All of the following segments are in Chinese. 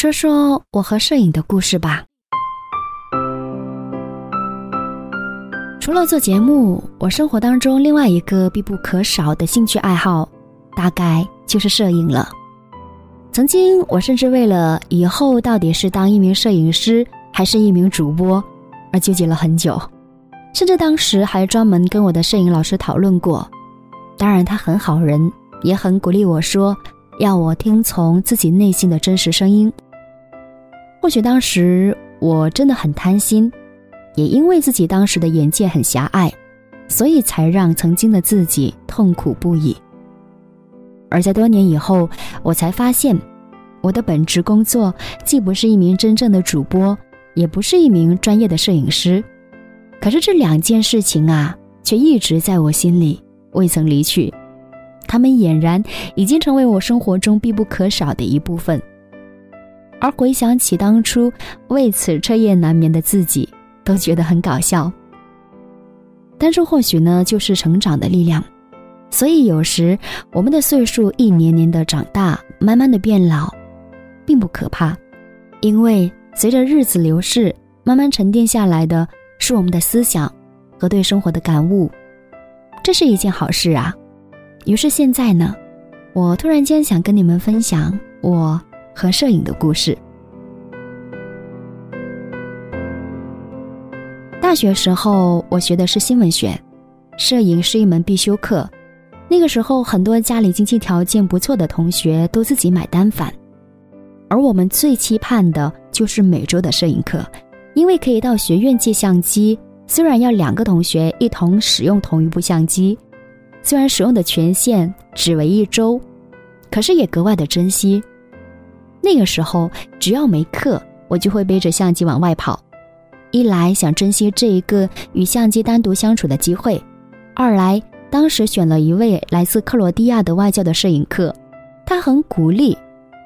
说说我和摄影的故事吧。除了做节目，我生活当中另外一个必不可少的兴趣爱好，大概就是摄影了。曾经，我甚至为了以后到底是当一名摄影师还是一名主播而纠结了很久，甚至当时还专门跟我的摄影老师讨论过。当然，他很好人，也很鼓励我说，要我听从自己内心的真实声音。或许当时我真的很贪心。也因为自己当时的眼界很狭隘，所以才让曾经的自己痛苦不已。而在多年以后，我才发现，我的本职工作既不是一名真正的主播，也不是一名专业的摄影师。可是这两件事情啊，却一直在我心里未曾离去，他们俨然已经成为我生活中必不可少的一部分。而回想起当初为此彻夜难眠的自己，都觉得很搞笑，但是或许呢，就是成长的力量。所以有时我们的岁数一年年的长大，慢慢的变老，并不可怕，因为随着日子流逝，慢慢沉淀下来的是我们的思想和对生活的感悟，这是一件好事啊。于是现在呢，我突然间想跟你们分享我和摄影的故事。大学时候，我学的是新闻学，摄影是一门必修课。那个时候，很多家里经济条件不错的同学都自己买单反，而我们最期盼的就是每周的摄影课，因为可以到学院借相机。虽然要两个同学一同使用同一部相机，虽然使用的权限只为一周，可是也格外的珍惜。那个时候，只要没课，我就会背着相机往外跑。一来想珍惜这一个与相机单独相处的机会，二来当时选了一位来自克罗地亚的外教的摄影课，他很鼓励，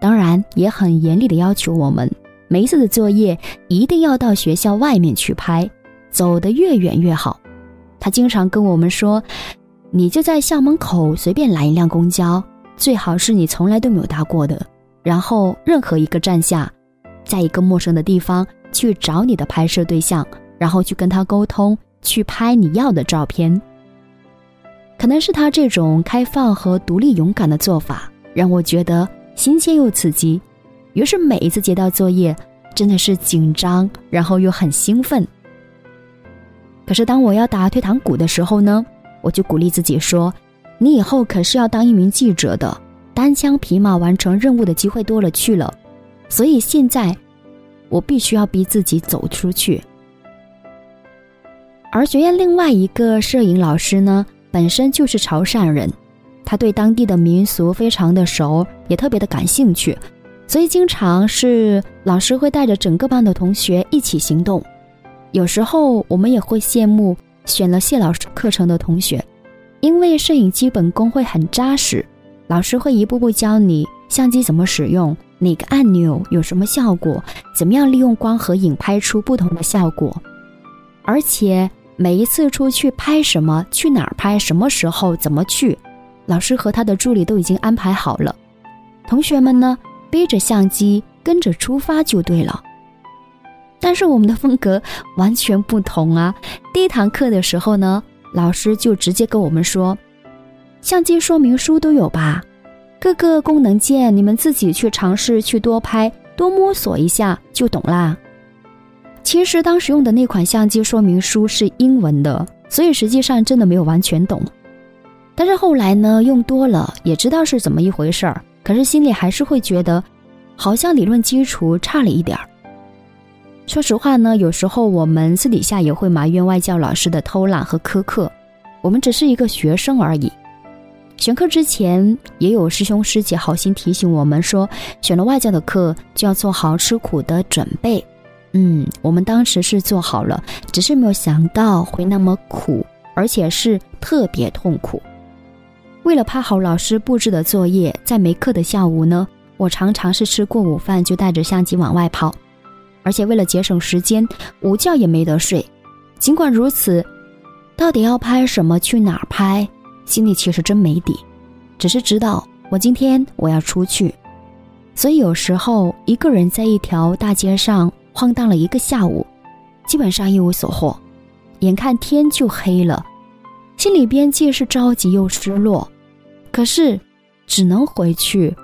当然也很严厉的要求我们每一次的作业一定要到学校外面去拍，走得越远越好。他经常跟我们说：“你就在校门口随便拦一辆公交，最好是你从来都没有搭过的，然后任何一个站下，在一个陌生的地方。”去找你的拍摄对象，然后去跟他沟通，去拍你要的照片。可能是他这种开放和独立勇敢的做法，让我觉得新鲜又刺激。于是每一次接到作业，真的是紧张，然后又很兴奋。可是当我要打退堂鼓的时候呢，我就鼓励自己说：“你以后可是要当一名记者的，单枪匹马完成任务的机会多了去了。”所以现在。我必须要逼自己走出去。而学院另外一个摄影老师呢，本身就是潮汕人，他对当地的民俗非常的熟，也特别的感兴趣，所以经常是老师会带着整个班的同学一起行动。有时候我们也会羡慕选了谢老师课程的同学，因为摄影基本功会很扎实，老师会一步步教你相机怎么使用。哪个按钮有什么效果？怎么样利用光和影拍出不同的效果？而且每一次出去拍什么，去哪儿拍，什么时候，怎么去，老师和他的助理都已经安排好了。同学们呢，背着相机跟着出发就对了。但是我们的风格完全不同啊！第一堂课的时候呢，老师就直接跟我们说：“相机说明书都有吧？”各个功能键，你们自己去尝试去多拍多摸索一下就懂啦。其实当时用的那款相机说明书是英文的，所以实际上真的没有完全懂。但是后来呢，用多了也知道是怎么一回事儿，可是心里还是会觉得，好像理论基础差了一点儿。说实话呢，有时候我们私底下也会埋怨外教老师的偷懒和苛刻，我们只是一个学生而已。选课之前，也有师兄师姐好心提醒我们说，选了外教的课就要做好吃苦的准备。嗯，我们当时是做好了，只是没有想到会那么苦，而且是特别痛苦。为了拍好老师布置的作业，在没课的下午呢，我常常是吃过午饭就带着相机往外跑，而且为了节省时间，午觉也没得睡。尽管如此，到底要拍什么，去哪儿拍？心里其实真没底，只是知道我今天我要出去，所以有时候一个人在一条大街上晃荡了一个下午，基本上一无所获，眼看天就黑了，心里边既是着急又失落，可是只能回去，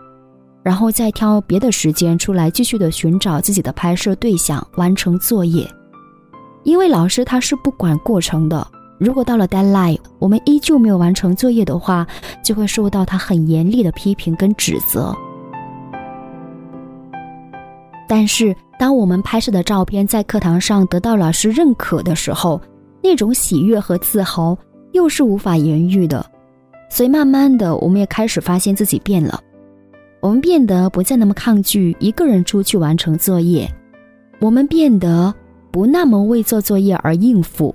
然后再挑别的时间出来继续的寻找自己的拍摄对象，完成作业。因为老师他是不管过程的，如果到了 deadline 我们依旧没有完成作业的话，就会受到他很严厉的批评跟指责。但是，当我们拍摄的照片在课堂上得到老师认可的时候，那种喜悦和自豪又是无法言喻的。所以，慢慢的，我们也开始发现自己变了，我们变得不再那么抗拒一个人出去完成作业，我们变得不那么为做作业而应付，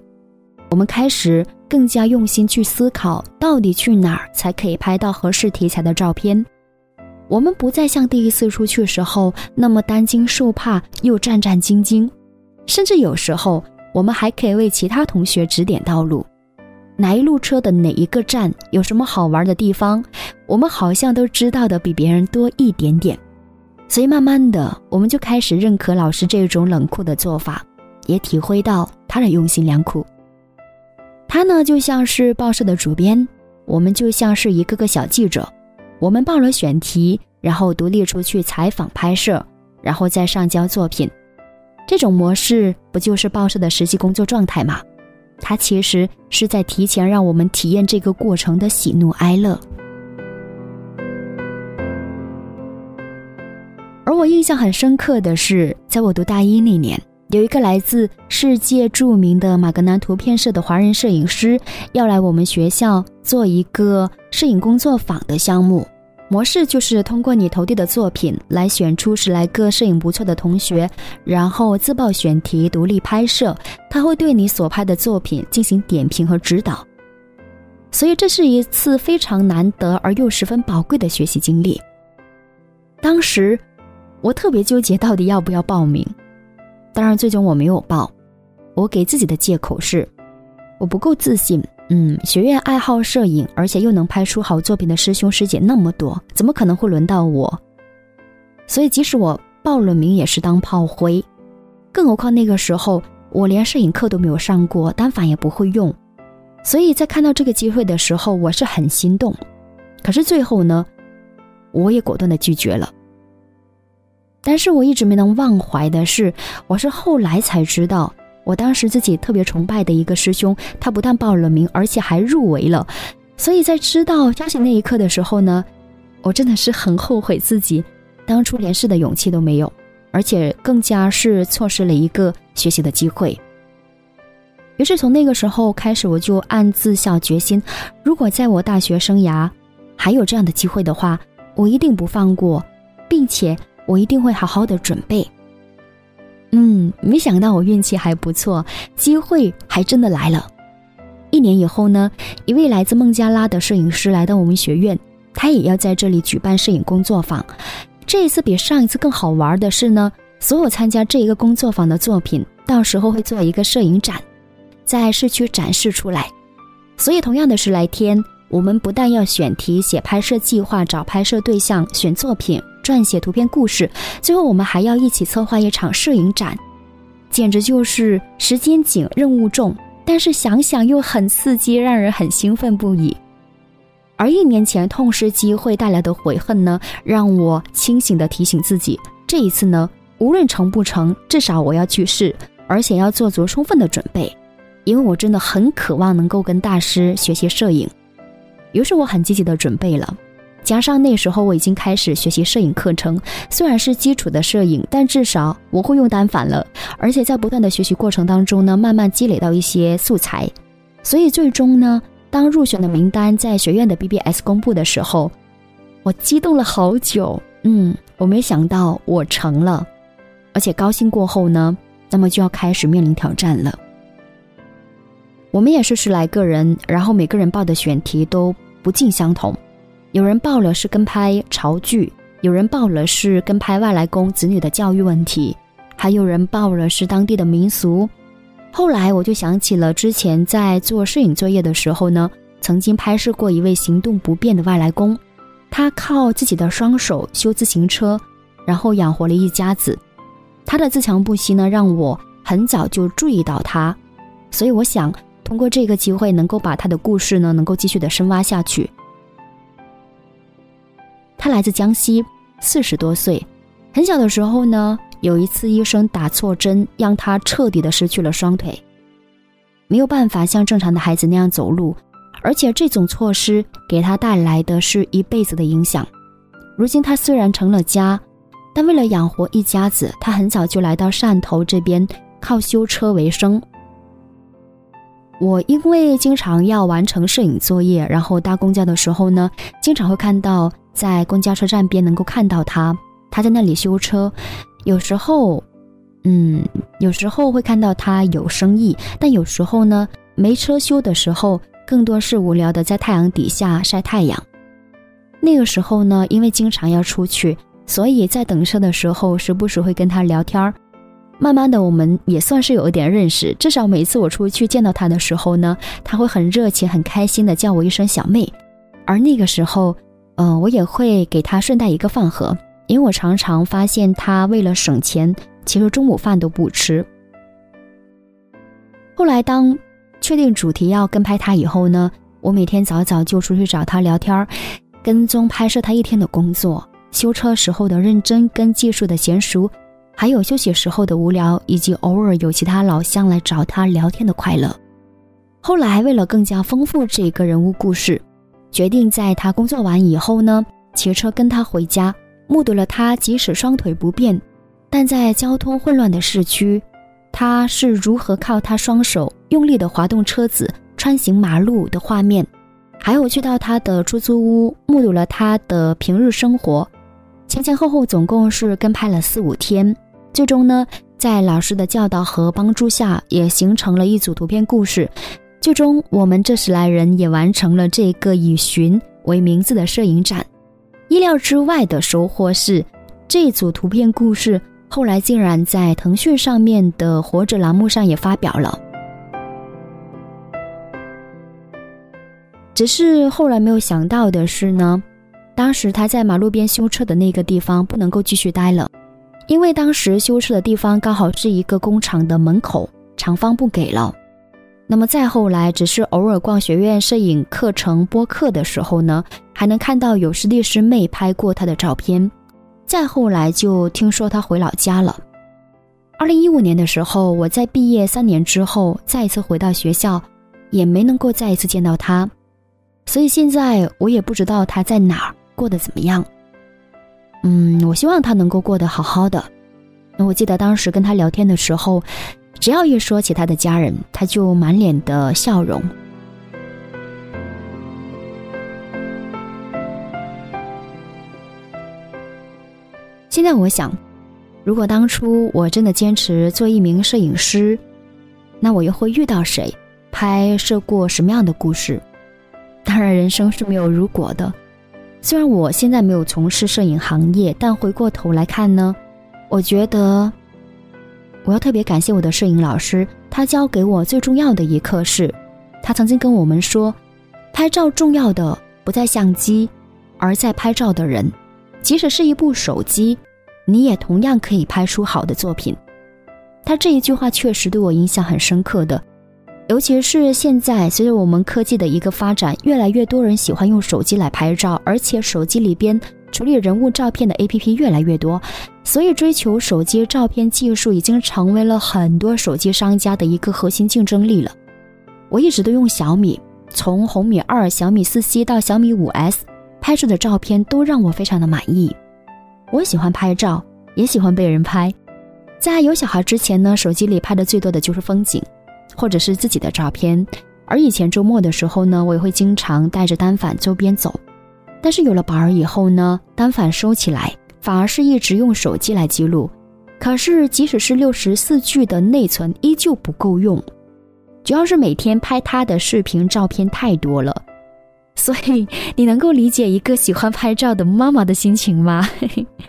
我们开始更加用心去思考，到底去哪儿才可以拍到合适题材的照片。我们不再像第一次出去时候那么担惊受怕又战战兢兢，甚至有时候我们还可以为其他同学指点道路，哪一路车的哪一个站有什么好玩的地方，我们好像都知道的比别人多一点点。所以慢慢的，我们就开始认可老师这种冷酷的做法，也体会到他的用心良苦。他呢就像是报社的主编，我们就像是一个个小记者。我们报了选题，然后独立出去采访拍摄，然后再上交作品。这种模式不就是报社的实际工作状态吗？它其实是在提前让我们体验这个过程的喜怒哀乐。而我印象很深刻的是，在我读大一那年，有一个来自世界著名的马格南图片社的华人摄影师要来我们学校做一个摄影工作坊的项目。模式就是通过你投递的作品来选出十来个摄影不错的同学，然后自报选题，独立拍摄。他会对你所拍的作品进行点评和指导。所以这是一次非常难得而又十分宝贵的学习经历。当时我特别纠结到底要不要报名，当然最终我没有报。我给自己的借口是我不够自信。嗯，学院爱好摄影，而且又能拍出好作品的师兄师姐那么多，怎么可能会轮到我？所以即使我报了名，也是当炮灰。更何况那个时候我连摄影课都没有上过，单反也不会用。所以在看到这个机会的时候，我是很心动。可是最后呢，我也果断的拒绝了。但是我一直没能忘怀的是，我是后来才知道。我当时自己特别崇拜的一个师兄，他不但报了名，而且还入围了。所以在知道消息那一刻的时候呢，我真的是很后悔自己当初连试的勇气都没有，而且更加是错失了一个学习的机会。于是从那个时候开始，我就暗自下决心：如果在我大学生涯还有这样的机会的话，我一定不放过，并且我一定会好好的准备。嗯，没想到我运气还不错，机会还真的来了。一年以后呢，一位来自孟加拉的摄影师来到我们学院，他也要在这里举办摄影工作坊。这一次比上一次更好玩的是呢，所有参加这一个工作坊的作品，到时候会做一个摄影展，在市区展示出来。所以同样的十来天，我们不但要选题、写拍摄计划、找拍摄对象、选作品。撰写图片故事，最后我们还要一起策划一场摄影展，简直就是时间紧、任务重，但是想想又很刺激，让人很兴奋不已。而一年前痛失机会带来的悔恨呢，让我清醒地提醒自己，这一次呢，无论成不成，至少我要去试，而且要做足充分的准备，因为我真的很渴望能够跟大师学习摄影。于是我很积极地准备了。加上那时候我已经开始学习摄影课程，虽然是基础的摄影，但至少我会用单反了。而且在不断的学习过程当中呢，慢慢积累到一些素材。所以最终呢，当入选的名单在学院的 BBS 公布的时候，我激动了好久。嗯，我没想到我成了，而且高兴过后呢，那么就要开始面临挑战了。我们也是十来个人，然后每个人报的选题都不尽相同。有人报了是跟拍潮剧，有人报了是跟拍外来工子女的教育问题，还有人报了是当地的民俗。后来我就想起了之前在做摄影作业的时候呢，曾经拍摄过一位行动不便的外来工，他靠自己的双手修自行车，然后养活了一家子。他的自强不息呢，让我很早就注意到他，所以我想通过这个机会，能够把他的故事呢，能够继续的深挖下去。他来自江西，四十多岁，很小的时候呢，有一次医生打错针，让他彻底的失去了双腿，没有办法像正常的孩子那样走路，而且这种错失给他带来的是一辈子的影响。如今他虽然成了家。但为了养活一家子，他很早就来到汕头这边，靠修车为生。我因为经常要完成摄影作业，然后搭公交的时候呢，经常会看到在公交车站边能够看到他，他在那里修车。有时候，嗯，有时候会看到他有生意，但有时候呢，没车修的时候，更多是无聊的在太阳底下晒太阳。那个时候呢，因为经常要出去。所以在等车的时候，时不时会跟他聊天儿。慢慢的，我们也算是有一点认识。至少每次我出去见到他的时候呢，他会很热情、很开心的叫我一声小妹。而那个时候，嗯，我也会给他顺带一个饭盒，因为我常常发现他为了省钱，其实中午饭都不吃。后来当确定主题要跟拍他以后呢，我每天早早就出去找他聊天，跟踪拍摄他一天的工作。修车时候的认真跟技术的娴熟，还有休息时候的无聊，以及偶尔有其他老乡来找他聊天的快乐。后来为了更加丰富这个人物故事，决定在他工作完以后呢，骑车跟他回家，目睹了他即使双腿不便，但在交通混乱的市区，他是如何靠他双手用力的滑动车子穿行马路的画面，还有去到他的出租屋，目睹了他的平日生活。前前后后总共是跟拍了四五天，最终呢，在老师的教导和帮助下，也形成了一组图片故事。最终，我们这十来人也完成了这个以“寻”为名字的摄影展。意料之外的收获是，这组图片故事后来竟然在腾讯上面的“活着”栏目上也发表了。只是后来没有想到的是呢。当时他在马路边修车的那个地方不能够继续待了，因为当时修车的地方刚好是一个工厂的门口，厂方不给了。那么再后来，只是偶尔逛学院摄影课程播课的时候呢，还能看到有师弟师妹拍过他的照片。再后来就听说他回老家了。二零一五年的时候，我在毕业三年之后再一次回到学校，也没能够再一次见到他，所以现在我也不知道他在哪儿。过得怎么样？嗯，我希望他能够过得好好的。那我记得当时跟他聊天的时候，只要一说起他的家人，他就满脸的笑容。现在我想，如果当初我真的坚持做一名摄影师，那我又会遇到谁，拍摄过什么样的故事？当然，人生是没有如果的。虽然我现在没有从事摄影行业，但回过头来看呢，我觉得我要特别感谢我的摄影老师。他教给我最重要的一课是，他曾经跟我们说，拍照重要的不在相机，而在拍照的人。即使是一部手机，你也同样可以拍出好的作品。他这一句话确实对我印象很深刻的。尤其是现在，随着我们科技的一个发展，越来越多人喜欢用手机来拍照，而且手机里边处理人物照片的 APP 越来越多，所以追求手机照片技术已经成为了很多手机商家的一个核心竞争力了。我一直都用小米，从红米二、小米四 C 到小米五 S，拍出的照片都让我非常的满意。我喜欢拍照，也喜欢被人拍。在有小孩之前呢，手机里拍的最多的就是风景。或者是自己的照片，而以前周末的时候呢，我也会经常带着单反周边走。但是有了宝儿以后呢，单反收起来，反而是一直用手机来记录。可是即使是六十四 G 的内存，依旧不够用。主要是每天拍他的视频照片太多了，所以你能够理解一个喜欢拍照的妈妈的心情吗？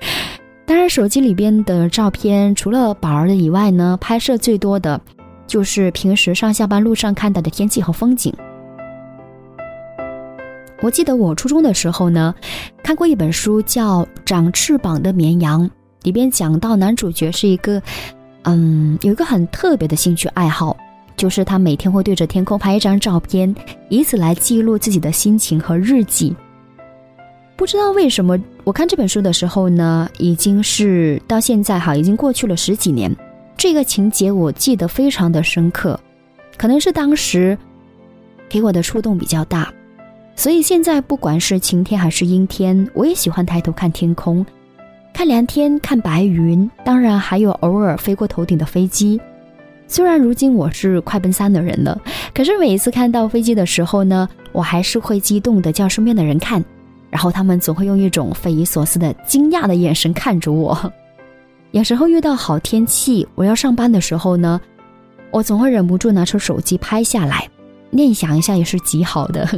当然，手机里边的照片除了宝儿的以外呢，拍摄最多的。就是平时上下班路上看到的天气和风景。我记得我初中的时候呢，看过一本书叫《长翅膀的绵羊》，里边讲到男主角是一个，嗯，有一个很特别的兴趣爱好，就是他每天会对着天空拍一张照片，以此来记录自己的心情和日记。不知道为什么，我看这本书的时候呢，已经是到现在哈，已经过去了十几年。这个情节我记得非常的深刻，可能是当时给我的触动比较大，所以现在不管是晴天还是阴天，我也喜欢抬头看天空，看蓝天，看白云，当然还有偶尔飞过头顶的飞机。虽然如今我是快奔三的人了，可是每一次看到飞机的时候呢，我还是会激动的叫身边的人看。然后他们总会用一种匪夷所思的惊讶的眼神看着我。有时候遇到好天气，我要上班的时候呢，我总会忍不住拿出手机拍下来，念想一下也是极好的。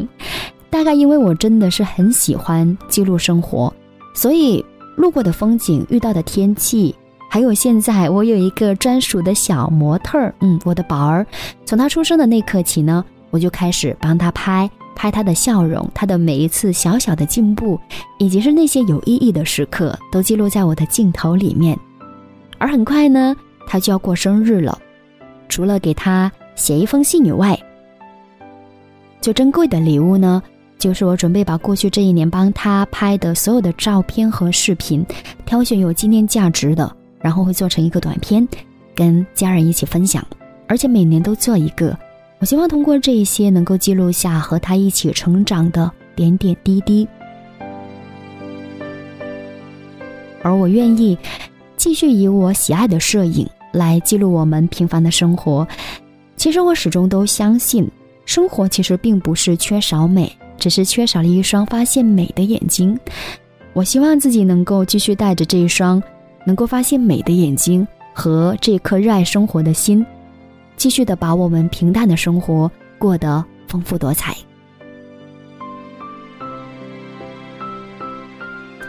大概因为我真的是很喜欢记录生活，所以路过的风景、遇到的天气，还有现在我有一个专属的小模特儿，嗯，我的宝儿，从他出生的那刻起呢，我就开始帮他拍。拍他的笑容，他的每一次小小的进步，以及是那些有意义的时刻，都记录在我的镜头里面。而很快呢，他就要过生日了，除了给他写一封信以外，最珍贵的礼物呢，就是我准备把过去这一年帮他拍的所有的照片和视频，挑选有纪念价值的，然后会做成一个短片，跟家人一起分享，而且每年都做一个。我希望通过这一些，能够记录下和他一起成长的点点滴滴，而我愿意继续以我喜爱的摄影来记录我们平凡的生活。其实我始终都相信，生活其实并不是缺少美，只是缺少了一双发现美的眼睛。我希望自己能够继续带着这一双能够发现美的眼睛和这颗热爱生活的心。继续的把我们平淡的生活过得丰富多彩。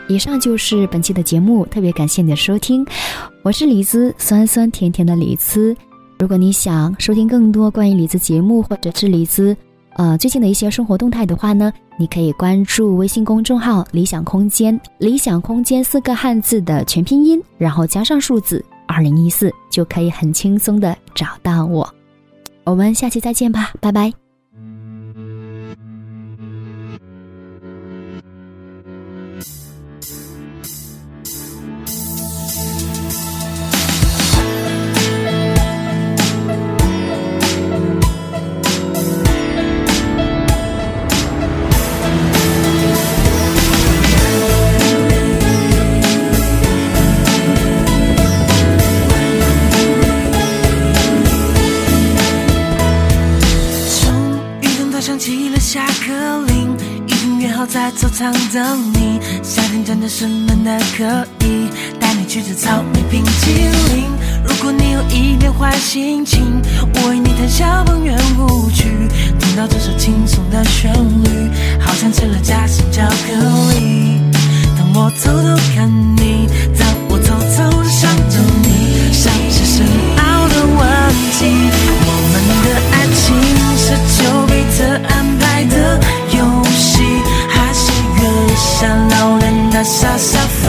以上就是本期的节目，特别感谢你的收听，我是李子，酸酸甜甜的李子。如果你想收听更多关于李子节目，或者是李子呃最近的一些生活动态的话呢，你可以关注微信公众号“理想空间”，“理想空间”四个汉字的全拼音，然后加上数字。二零一四就可以很轻松的找到我，我们下期再见吧，拜拜。心情，我为你弹小邦圆舞曲。听到这首轻松的旋律，好像吃了夹心巧克力。当我偷偷看你，当我偷偷想着你，像是深奥的问题。我们的爱情是丘比特安排的游戏。还是月下老人，他傻傻分